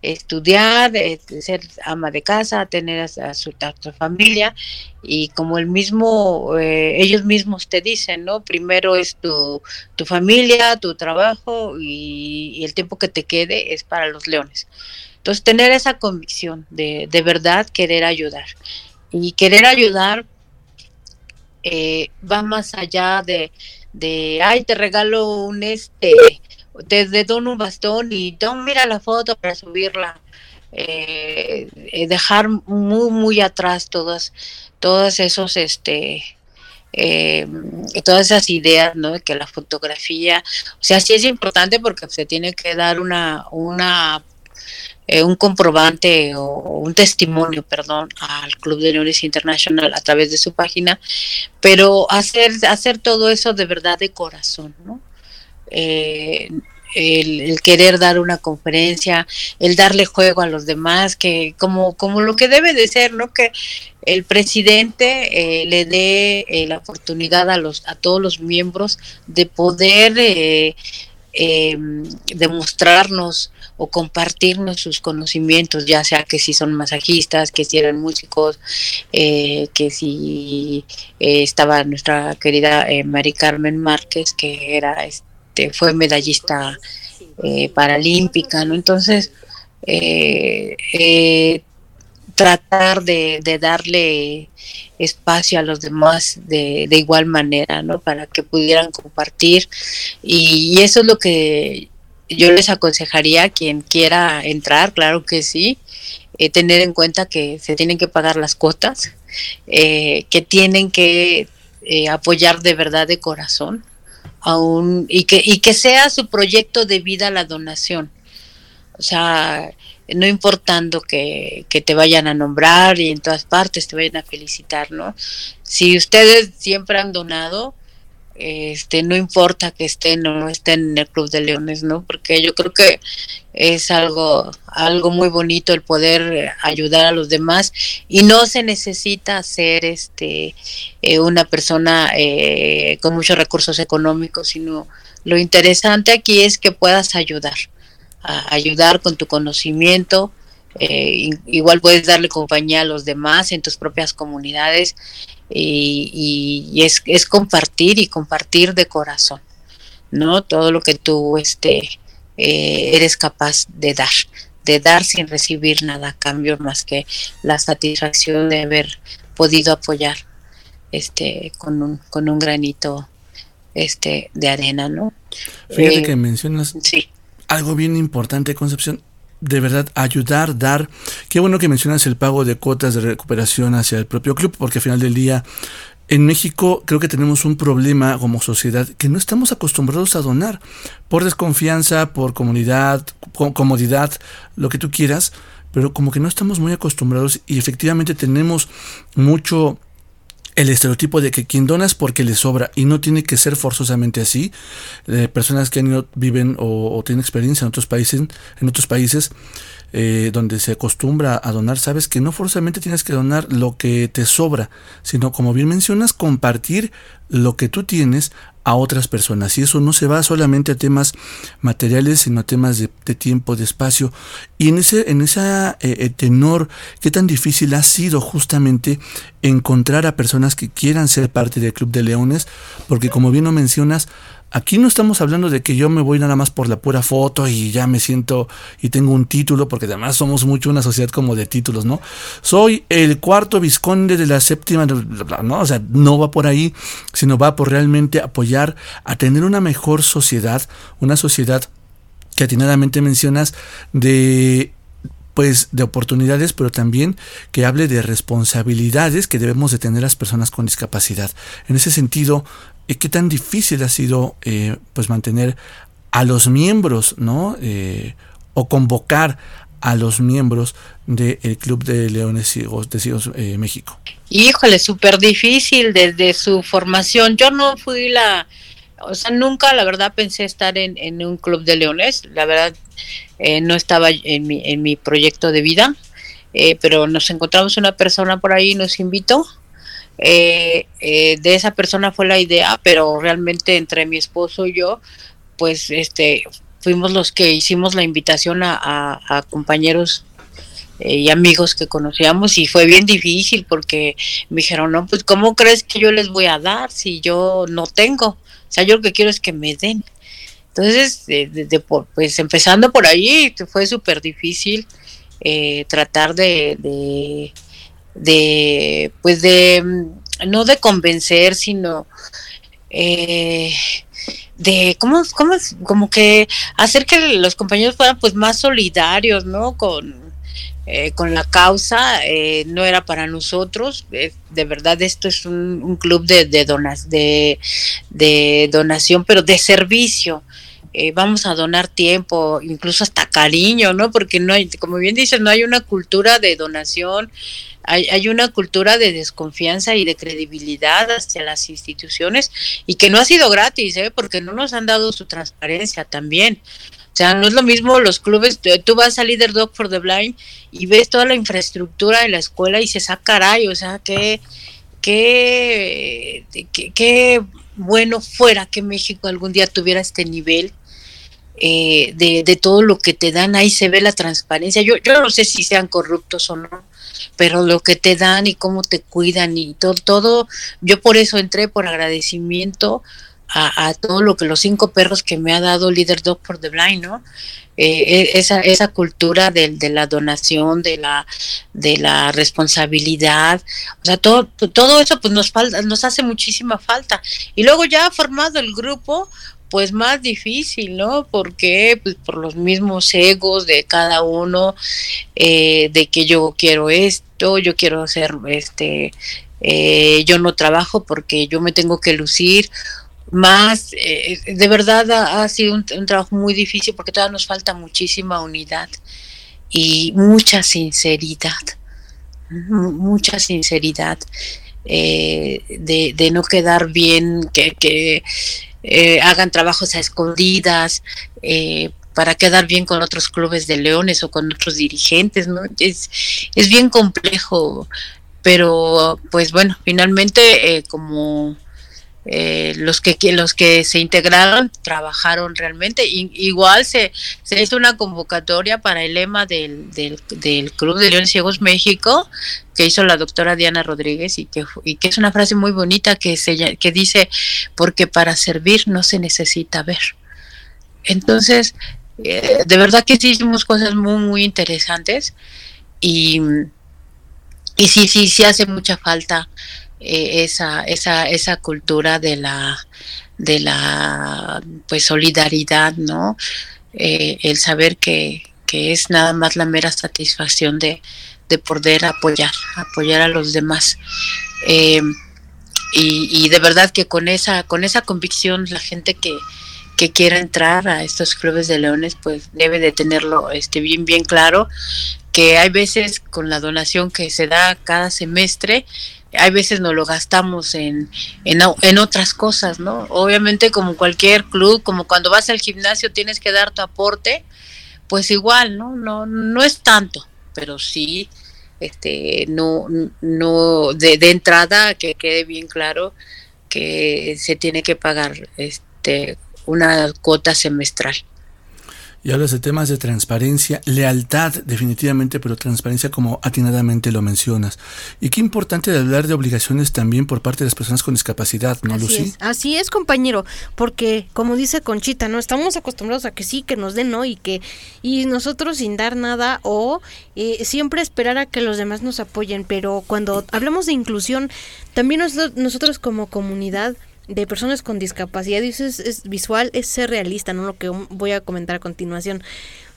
estudiar, eh, ser ama de casa, tener a, su, familia y como el mismo, ellos mismos te dicen, ¿no? Primero es tu, tu familia, tu trabajo y el tiempo que te quede es para los leones. Entonces, tener esa convicción de, de verdad querer ayudar. Y querer ayudar eh, va más allá de, de, ay, te regalo un este, te, dono un bastón y don, mira la foto para subirla. Eh, eh, dejar muy, muy atrás todas, todas esos, este, todas esas ideas, ¿no? Que la fotografía, o sea, sí es importante porque se tiene que dar una, una eh, un comprobante o, un testimonio, perdón, al Club de Leones International a través de su página, pero hacer, hacer todo eso de verdad de corazón, ¿no? Eh, el, querer dar una conferencia, el darle juego a los demás, que como, como lo que debe de ser, ¿no? Que el presidente eh, le dé la oportunidad a los a todos los miembros de poder demostrarnos o compartirnos sus conocimientos, ya sea que si son masajistas, que si eran músicos, eh, que si eh, estaba nuestra querida eh, Mari Carmen Márquez, que era este fue medallista paralímpica, ¿no? Entonces, tratar de, darle espacio a los demás de, igual manera, ¿no? Para que pudieran compartir. Y, eso es lo que yo les aconsejaría a quien quiera entrar, claro que sí, eh, tener en cuenta que se tienen que pagar las cuotas, eh, que tienen que eh, apoyar de verdad de corazón, aún, y, que, y que sea su proyecto de vida la donación. O sea, no importando que, que, te vayan a nombrar y en todas partes te vayan a felicitar, ¿no? Si ustedes siempre han donado, este, no importa que estén o no estén en el Club de Leones, ¿no? Porque yo creo que es algo, algo muy bonito el poder ayudar a los demás y no se necesita ser este, eh, una persona eh, con muchos recursos económicos, sino lo interesante aquí es que puedas ayudar ayudar con tu conocimiento. Eh, igual puedes darle compañía a los demás en tus propias comunidades y, es, es, compartir y compartir de corazón, ¿no? Todo lo que tú este, eh, eres capaz de dar, de dar sin recibir nada a cambio más que la satisfacción de haber podido apoyar este con un, con un granito este de arena, ¿no? Fíjate eh, que mencionas sí algo bien importante, Concepción. De verdad, ayudar, dar. Qué bueno que mencionas el pago de cuotas de recuperación hacia el propio club, porque al final del día, en México creo que tenemos un problema como sociedad que no estamos acostumbrados a donar. Por desconfianza, por comunidad, comodidad, lo que tú quieras, pero como que no estamos muy acostumbrados y efectivamente tenemos mucho el estereotipo de que quien dona es porque le sobra y no tiene que ser forzosamente así. Eh, personas que han ido, viven o, tienen experiencia en otros países, en otros países eh, donde se acostumbra a donar, sabes que no forzosamente tienes que donar lo que te sobra, sino como bien mencionas, compartir lo que tú tienes a otras personas. Y eso no se va solamente a temas materiales, sino a temas de, tiempo, de espacio. Y en ese, en ese eh, eh, tenor, qué tan difícil ha sido justamente encontrar a personas que quieran ser parte del Club de Leones, porque como bien lo mencionas, Aquí no estamos hablando de que yo me voy nada más por la pura foto y ya me siento y tengo un título, porque además somos mucho una sociedad como de títulos, ¿no? Soy el cuarto visconde de la séptima, ¿no? O sea, no va por ahí, sino va por realmente apoyar a tener una mejor sociedad, una sociedad que atinadamente mencionas de pues de oportunidades, pero también que hable de responsabilidades que debemos de tener las personas con discapacidad. En ese sentido, ¿Y qué tan difícil ha sido eh, pues mantener a los miembros, ¿no? Eh, o convocar a los miembros del Club de Leones Ciegos de Ciegos eh, México? Híjole, súper difícil desde su formación. Yo no fui la, o sea, nunca la verdad pensé estar en, un club de leones. La verdad, no estaba en mi, en mi proyecto de vida. pero nos encontramos una persona por ahí y nos invitó eh, eh, de esa persona fue la idea, pero realmente entre mi esposo y yo, pues este, fuimos los que hicimos la invitación a, compañeros eh, y amigos que conocíamos y fue bien difícil porque me dijeron, no, pues ¿cómo crees que yo les voy a dar si yo no tengo? O sea, yo lo que quiero es que me den. Entonces, de, pues empezando por ahí, fue súper difícil tratar de de, pues de, mm, no de convencer, sino eh, de cómo, cómo, como que hacer que los compañeros fueran pues más solidarios, ¿no? Con, eh, con la causa, eh, no era para nosotros, de verdad esto es un, club de, de, donas, de, de donación, pero de servicio. Vamos a donar tiempo, incluso hasta cariño, ¿no? Porque no hay, como bien dices, no hay una cultura de donación hay, una cultura de desconfianza y de credibilidad hacia las instituciones y que no ha sido gratis, ¿eh? porque no nos han dado su transparencia también. O sea, no es lo mismo los clubes, tú vas a Leader Dog for the Blind y ves toda la infraestructura de la escuela y se saca caray, o sea, qué, qué, qué, bueno fuera que México algún día tuviera este nivel eh, de, de, todo lo que te dan, ahí se ve la transparencia. Yo, yo no sé si sean corruptos o no, pero lo que te dan y cómo te cuidan y todo, todo, yo por eso entré por agradecimiento a, todo lo que los cinco perros que me ha dado Leader Dog for the Blind, ¿no? Eh, e, esa, esa cultura de, de, la donación, de la, de la responsabilidad, o sea, todo, todo eso pues nos falta, nos hace muchísima falta. Y luego ya formado el grupo, pues más difícil, ¿no? Porque pues por los mismos egos de cada uno, eh, de que yo quiero esto, yo quiero hacer este, eh, yo no trabajo porque yo me tengo que lucir más, eh, de verdad ha, sido un, trabajo muy difícil porque todavía nos falta muchísima unidad y mucha sinceridad, mucha sinceridad eh, de, no quedar bien, que, eh, hagan trabajos a escondidas. para quedar bien con otros clubes de leones o con otros dirigentes, ¿no? Es, es bien complejo, pero pues bueno, finalmente como eh, los que los que se integraron trabajaron realmente. Igual se, se hizo una convocatoria para el lema del, del, Club de Leones Ciegos México que hizo la doctora Diana Rodríguez y que, y que es una frase muy bonita que, se, que dice porque para servir no se necesita ver entonces eh, de verdad que sí hicimos cosas muy muy interesantes y y sí sí sí hace mucha falta eh, esa, esa, esa cultura de la, de la pues solidaridad, ¿no? Eh, el saber que, que, es nada más la mera satisfacción de, de poder apoyar, apoyar a los demás. Eh, y, y, de verdad que con esa, con esa convicción la gente que, que quiera entrar a estos clubes de leones, pues debe de tenerlo este, bien, bien claro, que hay veces con la donación que se da cada semestre, hay veces no lo gastamos en, en, otras cosas, ¿no? Obviamente como cualquier club, como cuando vas al gimnasio tienes que dar tu aporte, pues igual, ¿no? No, no es tanto, pero sí, este, no, no, de, de entrada que quede bien claro que se tiene que pagar este una cuota semestral. Y hablas de temas de transparencia, lealtad definitivamente, pero transparencia como atinadamente lo mencionas. Y qué importante de hablar de obligaciones también por parte de las personas con discapacidad, ¿no, Así Lucy? Es. Así es, compañero, porque como dice Conchita, ¿no? Estamos acostumbrados a que sí, que nos den, ¿no? Y que y nosotros sin dar nada o eh, siempre esperar a que los demás nos apoyen, pero cuando hablamos de inclusión, también nosotros como comunidad de personas con discapacidad, y es, visual, es ser realista, ¿no? Lo que voy a comentar a continuación.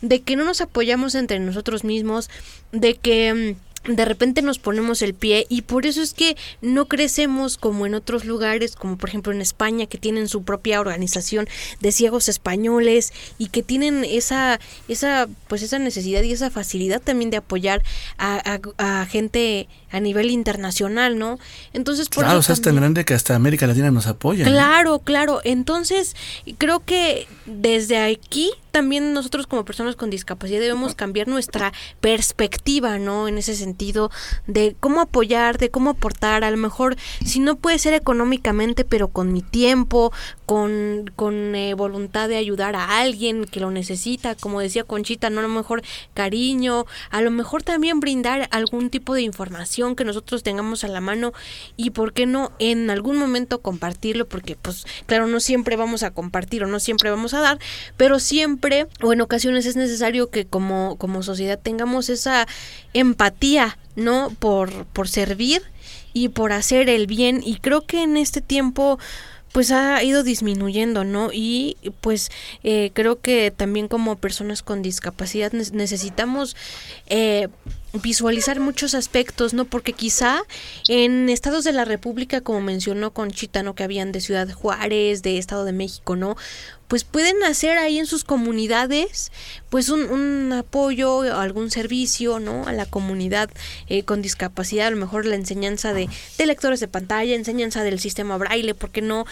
De que no nos apoyamos entre nosotros mismos, de que mm, de repente nos ponemos el pie y por eso es que no crecemos como en otros lugares, como por ejemplo en España, que tienen su propia organización de ciegos españoles y que tienen esa, esa, pues esa necesidad y esa facilidad también de apoyar a, a, gente a nivel internacional, ¿no? Entonces, por claro, o sea, es tan grande que hasta América Latina nos apoya. Claro, claro. Entonces, creo que desde aquí también nosotros como personas con discapacidad debemos cambiar nuestra perspectiva, ¿no? En ese sentido de cómo apoyar, de cómo aportar, a lo mejor si no puede ser económicamente, pero con mi tiempo, con, con eh, voluntad de ayudar a alguien que lo necesita, como decía Conchita, no a lo mejor cariño, a lo mejor también brindar algún tipo de información que nosotros tengamos a la mano y por qué no en algún momento compartirlo, porque pues claro, no siempre vamos a compartir o no siempre vamos a dar, pero siempre o en ocasiones es necesario que como, como sociedad tengamos esa empatía, ¿no? Por, por servir y por hacer el bien. Y creo que en este tiempo pues ha ido disminuyendo, ¿no? Y pues eh, creo que también como personas con discapacidad necesitamos eh, visualizar muchos aspectos, ¿no? Porque quizá en estados de la República, como mencionó Conchita, ¿no? Que habían de Ciudad Juárez, de Estado de México, ¿no? Pues pueden hacer ahí en sus comunidades pues un, un apoyo, algún servicio, ¿no? A la comunidad eh, con discapacidad, a lo mejor la enseñanza de, lectores de pantalla, enseñanza del sistema braille, porque no?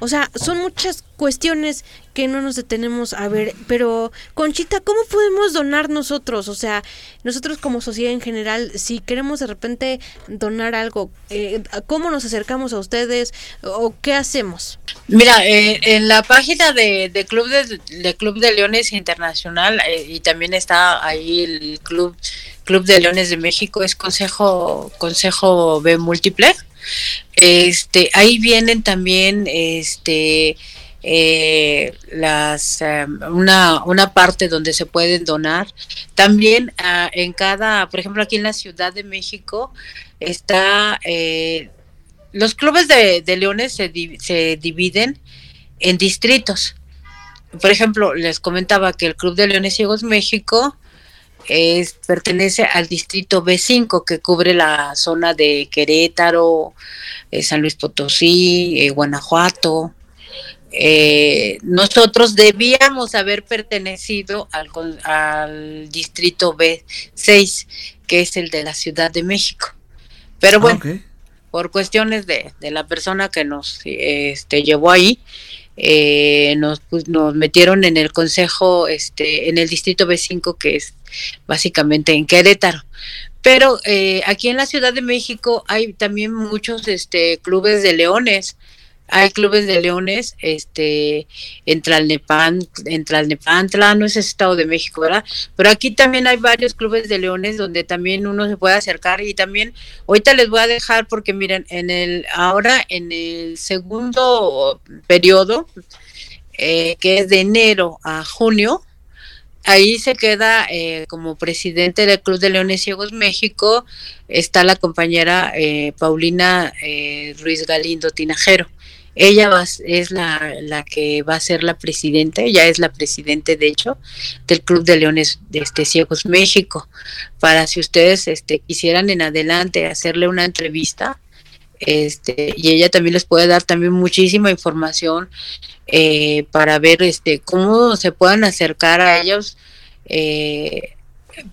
O sea, son muchas cuestiones que no nos detenemos a ver, pero Conchita, ¿cómo podemos donar nosotros? O sea, nosotros como sociedad en general, si queremos de repente donar algo, eh, ¿cómo nos acercamos a ustedes o qué hacemos? Mira, eh, en la página de, de Club de, Club de Leones Internacional eh, y también está ahí el Club Club de Leones de México es Consejo Consejo B Múltiple Este, ahí vienen también este eh, las em, una, una parte donde se pueden donar. También ah, en cada, por ejemplo, aquí en la Ciudad de México está eh, los clubes de, leones se, se dividen en distritos. Por ejemplo, les comentaba que el Club de Leones Ciegos México es, pertenece al distrito B5 que cubre la zona de Querétaro, eh, San Luis Potosí, eh, Guanajuato. Eh, nosotros debíamos haber pertenecido al, al, distrito B6, que es el de la Ciudad de México. Pero ah, bueno, por cuestiones de, de, la persona que nos este, llevó ahí, eh, nos, pues, nos metieron en el consejo, este, en el distrito B5, que es básicamente en Querétaro. Pero eh, aquí en la Ciudad de México hay también muchos este, clubes de leones hay clubes de leones este en Tlalnepan, en Tlalnepantla, no es Estado de México, ¿verdad? Pero aquí también hay varios clubes de leones donde también uno se puede acercar y también ahorita les voy a dejar porque miren, en el ahora en el segundo periodo eh, que es de enero a junio, ahí se queda eh, como presidente del Club de Leones Ciegos México, está la compañera eh, Paulina Ruiz Galindo Tinajero. Ella es la, la, que va a ser la presidenta, ella es la presidente, de hecho, del Club de Leones de este, Ciegos México. Para si ustedes este, quisieran en adelante hacerle una entrevista, este, y ella también les puede dar también muchísima información eh, para ver este, cómo se puedan acercar a ellos. Eh,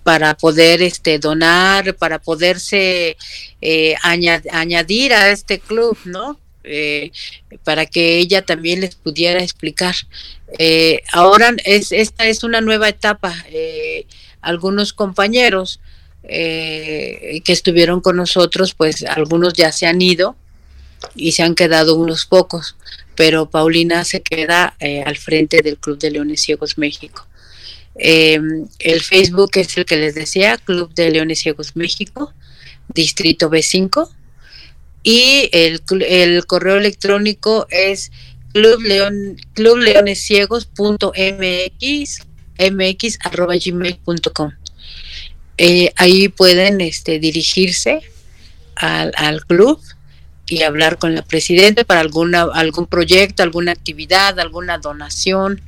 para poder este donar, para poderse eh, añadir a este club, ¿no? Eh, para que ella también les pudiera explicar. Eh, ahora es, esta es una nueva etapa. Eh, algunos compañeros que estuvieron con nosotros, pues algunos ya se han ido y se han quedado unos pocos, pero Paulina se queda al frente del Club de Leones Ciegos México. el Facebook es el que les decía, Club de Leones Ciegos México, Distrito B5 y el, el correo electrónico es clubleon, clubleonesiegos.mx mx arroba gmail.com eh, ahí pueden este, dirigirse al, al, club y hablar con la presidenta para alguna algún proyecto, alguna actividad, alguna donación,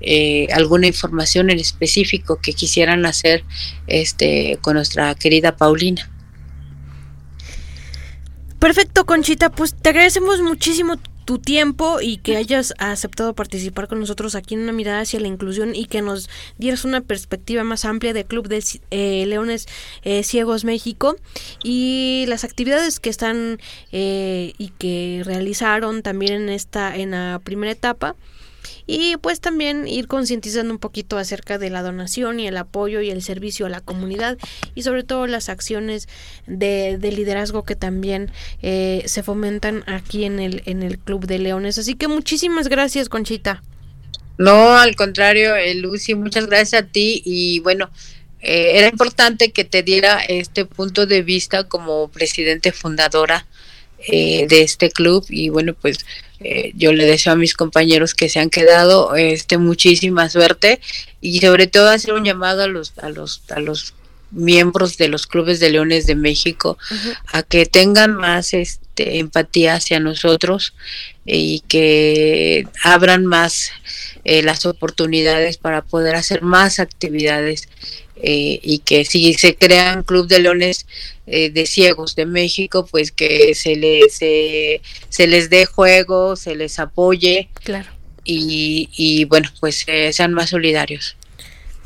eh, alguna información en específico que quisieran hacer este con nuestra querida Paulina. Perfecto, Conchita, pues te agradecemos muchísimo tu tiempo y que hayas aceptado participar con nosotros aquí en una mirada hacia la inclusión y que nos dieras una perspectiva más amplia del Club de eh, Leones eh, Ciegos México y las actividades que están eh, y que realizaron también en esta en la primera etapa y pues también ir concientizando un poquito acerca de la donación y el apoyo y el servicio a la comunidad y sobre todo las acciones de, liderazgo que también eh, se fomentan aquí en el, en el Club de Leones. Así que muchísimas gracias, Conchita. No, al contrario, eh, Lucy, muchas gracias a ti y bueno, eh, era importante que te diera este punto de vista como presidente fundadora de este club y bueno, pues eh, yo le deseo a mis compañeros que se han quedado este muchísima suerte y sobre todo hacer un llamado a los a los a los miembros de los clubes de leones de México a que tengan más este empatía hacia nosotros y que abran más eh, las oportunidades para poder hacer más actividades eh, y que si se crean club de leones eh, de ciegos de México, pues que se les, se les dé juego, se les apoye. Claro. Y, y bueno, pues sean más solidarios.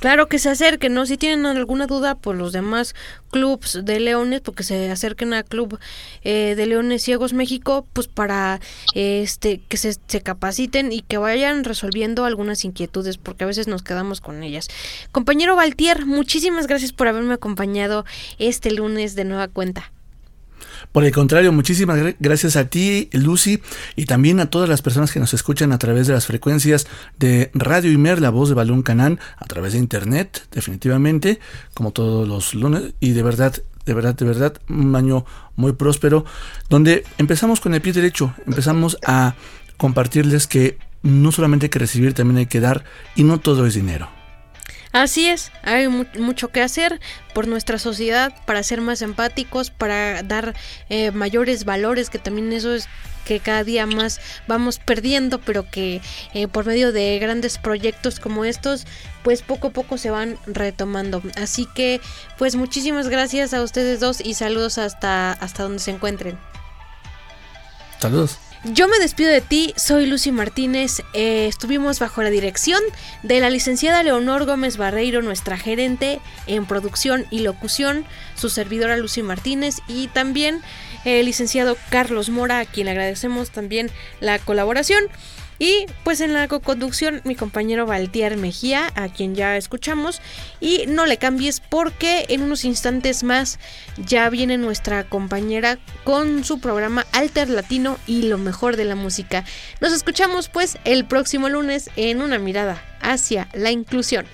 Claro que se acerquen, ¿no? Si tienen alguna duda por los demás clubs de leones, porque se acerquen al Club eh, de Leones Ciegos México, pues para este que se, se, capaciten y que vayan resolviendo algunas inquietudes, porque a veces nos quedamos con ellas. Compañero Valtier, muchísimas gracias por haberme acompañado este lunes de nueva cuenta. Por el contrario, muchísimas gracias a ti, Lucy, y también a todas las personas que nos escuchan a través de las frecuencias de Radio Imer, la voz de Balón Canán, a través de internet, definitivamente, como todos los lunes. Y de verdad, de verdad, de verdad, un año muy próspero, donde empezamos con el pie derecho, empezamos a compartirles que no solamente hay que recibir, también hay que dar, y no todo es dinero. Así es, hay mucho que hacer por nuestra sociedad para ser más empáticos, para dar eh, mayores valores, que también eso es que cada día más vamos perdiendo, pero que eh, por medio de grandes proyectos como estos, pues poco a poco se van retomando. Así que, pues muchísimas gracias a ustedes dos y saludos hasta, hasta donde se encuentren. Saludos. Yo me despido de ti, soy Lucy Martínez. Eh, estuvimos bajo la dirección de la licenciada Leonor Gómez Barreiro, nuestra gerente en producción y locución, su servidora Lucy Martínez y también el licenciado Carlos Mora, a quien agradecemos también la colaboración. Y pues en la co-conducción mi compañero Valtier Mejía, a quien ya escuchamos. Y no le cambies porque en unos instantes más ya viene nuestra compañera con su programa Alter Latino y lo mejor de la música. Nos escuchamos pues el próximo lunes en una mirada hacia la inclusión.